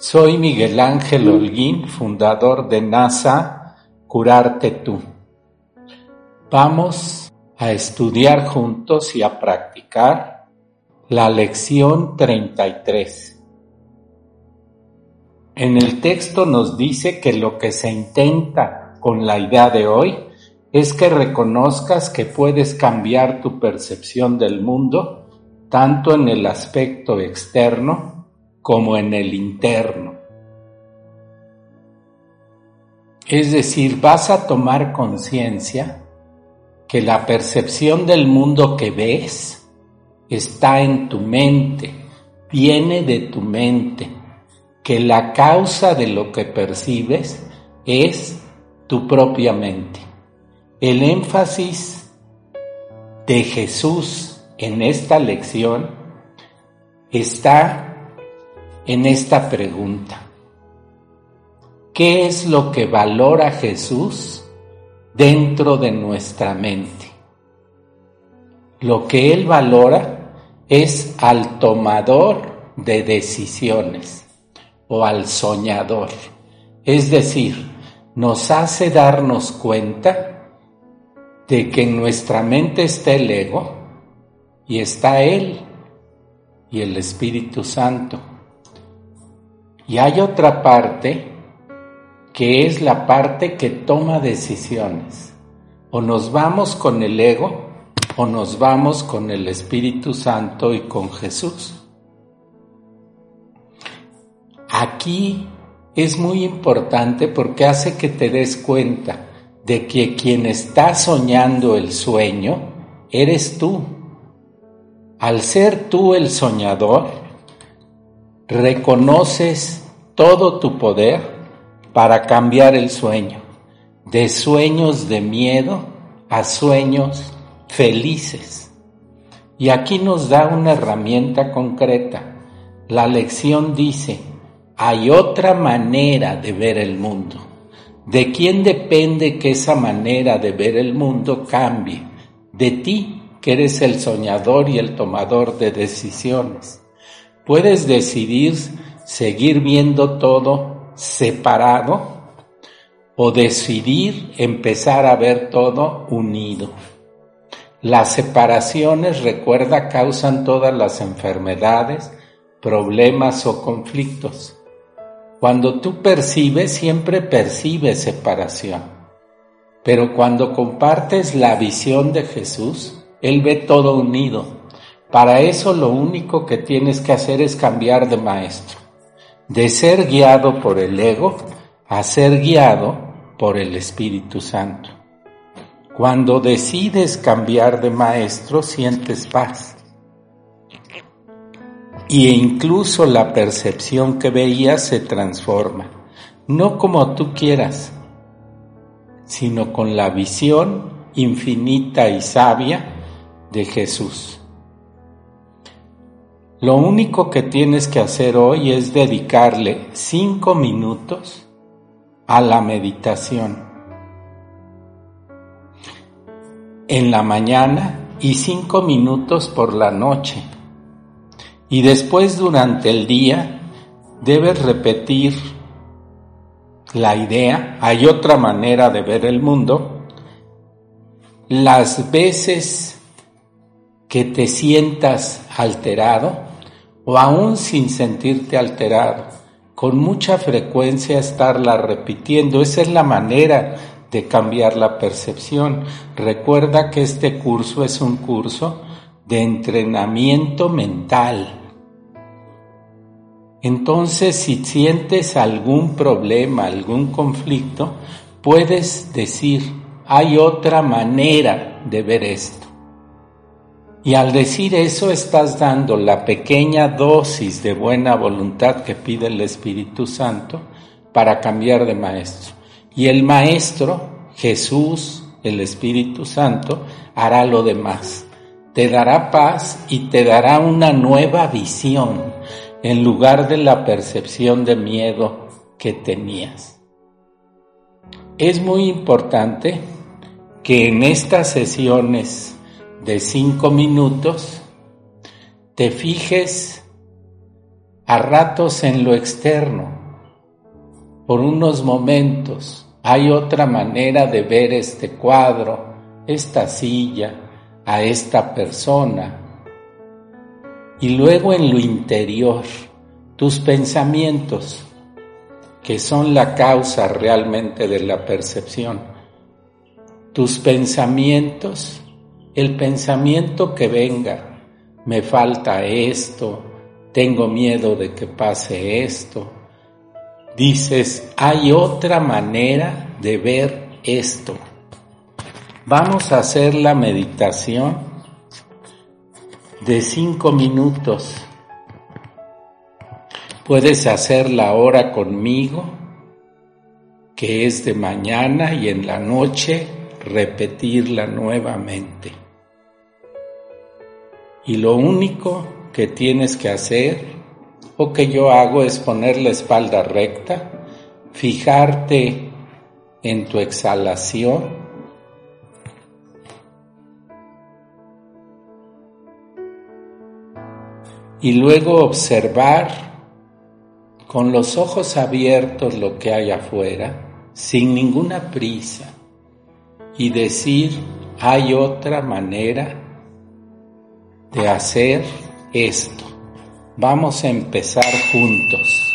soy Miguel Ángel Holguín, fundador de NASA Curarte Tú. Vamos a estudiar juntos y a practicar la lección 33. En el texto nos dice que lo que se intenta con la idea de hoy es que reconozcas que puedes cambiar tu percepción del mundo tanto en el aspecto externo como en el interno. Es decir, vas a tomar conciencia que la percepción del mundo que ves está en tu mente, viene de tu mente, que la causa de lo que percibes es tu propia mente. El énfasis de Jesús en esta lección está en esta pregunta. ¿Qué es lo que valora Jesús dentro de nuestra mente? Lo que Él valora es al tomador de decisiones o al soñador. Es decir, nos hace darnos cuenta de que en nuestra mente está el ego, y está Él y el Espíritu Santo. Y hay otra parte que es la parte que toma decisiones. O nos vamos con el ego o nos vamos con el Espíritu Santo y con Jesús. Aquí es muy importante porque hace que te des cuenta de que quien está soñando el sueño eres tú al ser tú el soñador, reconoces todo tu poder para cambiar el sueño, de sueños de miedo a sueños felices. Y aquí nos da una herramienta concreta. La lección dice, hay otra manera de ver el mundo. ¿De quién depende que esa manera de ver el mundo cambie? De ti que eres el soñador y el tomador de decisiones. Puedes decidir seguir viendo todo separado o decidir empezar a ver todo unido. Las separaciones, recuerda, causan todas las enfermedades, problemas o conflictos. Cuando tú percibes, siempre percibes separación. Pero cuando compartes la visión de Jesús, él ve todo unido. Para eso lo único que tienes que hacer es cambiar de maestro. De ser guiado por el ego a ser guiado por el Espíritu Santo. Cuando decides cambiar de maestro sientes paz. Y incluso la percepción que veías se transforma. No como tú quieras, sino con la visión infinita y sabia de Jesús. Lo único que tienes que hacer hoy es dedicarle cinco minutos a la meditación. En la mañana y cinco minutos por la noche. Y después durante el día debes repetir la idea, hay otra manera de ver el mundo, las veces que te sientas alterado o aún sin sentirte alterado, con mucha frecuencia estarla repitiendo. Esa es la manera de cambiar la percepción. Recuerda que este curso es un curso de entrenamiento mental. Entonces, si sientes algún problema, algún conflicto, puedes decir, hay otra manera de ver esto. Y al decir eso estás dando la pequeña dosis de buena voluntad que pide el Espíritu Santo para cambiar de maestro. Y el maestro, Jesús, el Espíritu Santo, hará lo demás. Te dará paz y te dará una nueva visión en lugar de la percepción de miedo que tenías. Es muy importante que en estas sesiones de cinco minutos te fijes a ratos en lo externo, por unos momentos. Hay otra manera de ver este cuadro, esta silla, a esta persona. Y luego en lo interior, tus pensamientos, que son la causa realmente de la percepción. Tus pensamientos el pensamiento que venga, me falta esto, tengo miedo de que pase esto, dices, hay otra manera de ver esto. Vamos a hacer la meditación de cinco minutos. Puedes hacerla ahora conmigo, que es de mañana y en la noche repetirla nuevamente. Y lo único que tienes que hacer o que yo hago es poner la espalda recta, fijarte en tu exhalación y luego observar con los ojos abiertos lo que hay afuera, sin ninguna prisa, y decir, hay otra manera de hacer esto. Vamos a empezar juntos.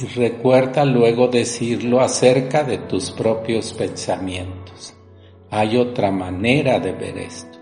Y recuerda luego decirlo acerca de tus propios pensamientos. Hay otra manera de ver esto.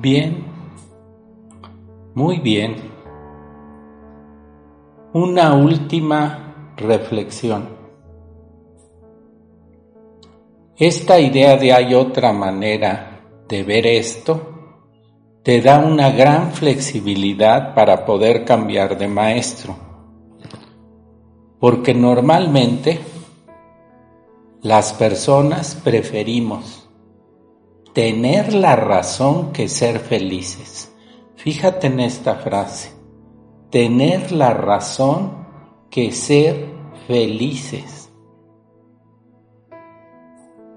Bien, muy bien. Una última reflexión. Esta idea de hay otra manera de ver esto te da una gran flexibilidad para poder cambiar de maestro. Porque normalmente las personas preferimos tener la razón que ser felices. Fíjate en esta frase, tener la razón que ser felices.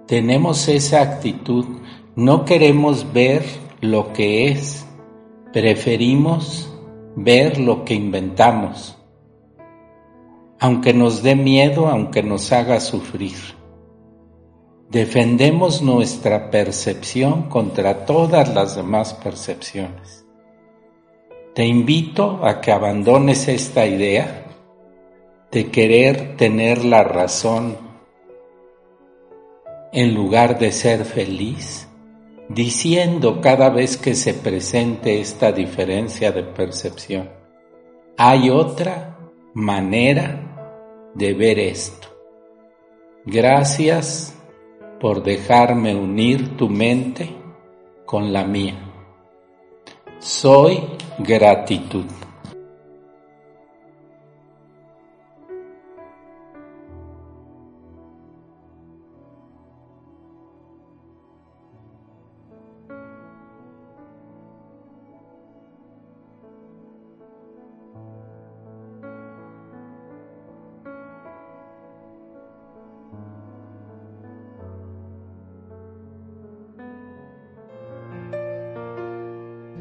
Tenemos esa actitud, no queremos ver lo que es, preferimos ver lo que inventamos, aunque nos dé miedo, aunque nos haga sufrir. Defendemos nuestra percepción contra todas las demás percepciones. Te invito a que abandones esta idea de querer tener la razón en lugar de ser feliz, diciendo cada vez que se presente esta diferencia de percepción, hay otra manera de ver esto. Gracias por dejarme unir tu mente con la mía. Soy gratitud.